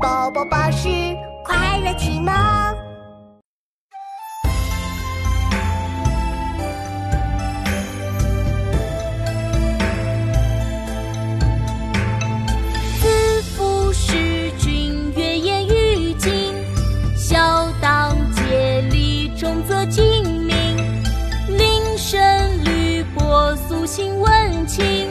宝宝巴士快乐启蒙。自负使君越言于今，孝当竭力重则精明。令声吕伯素心问情。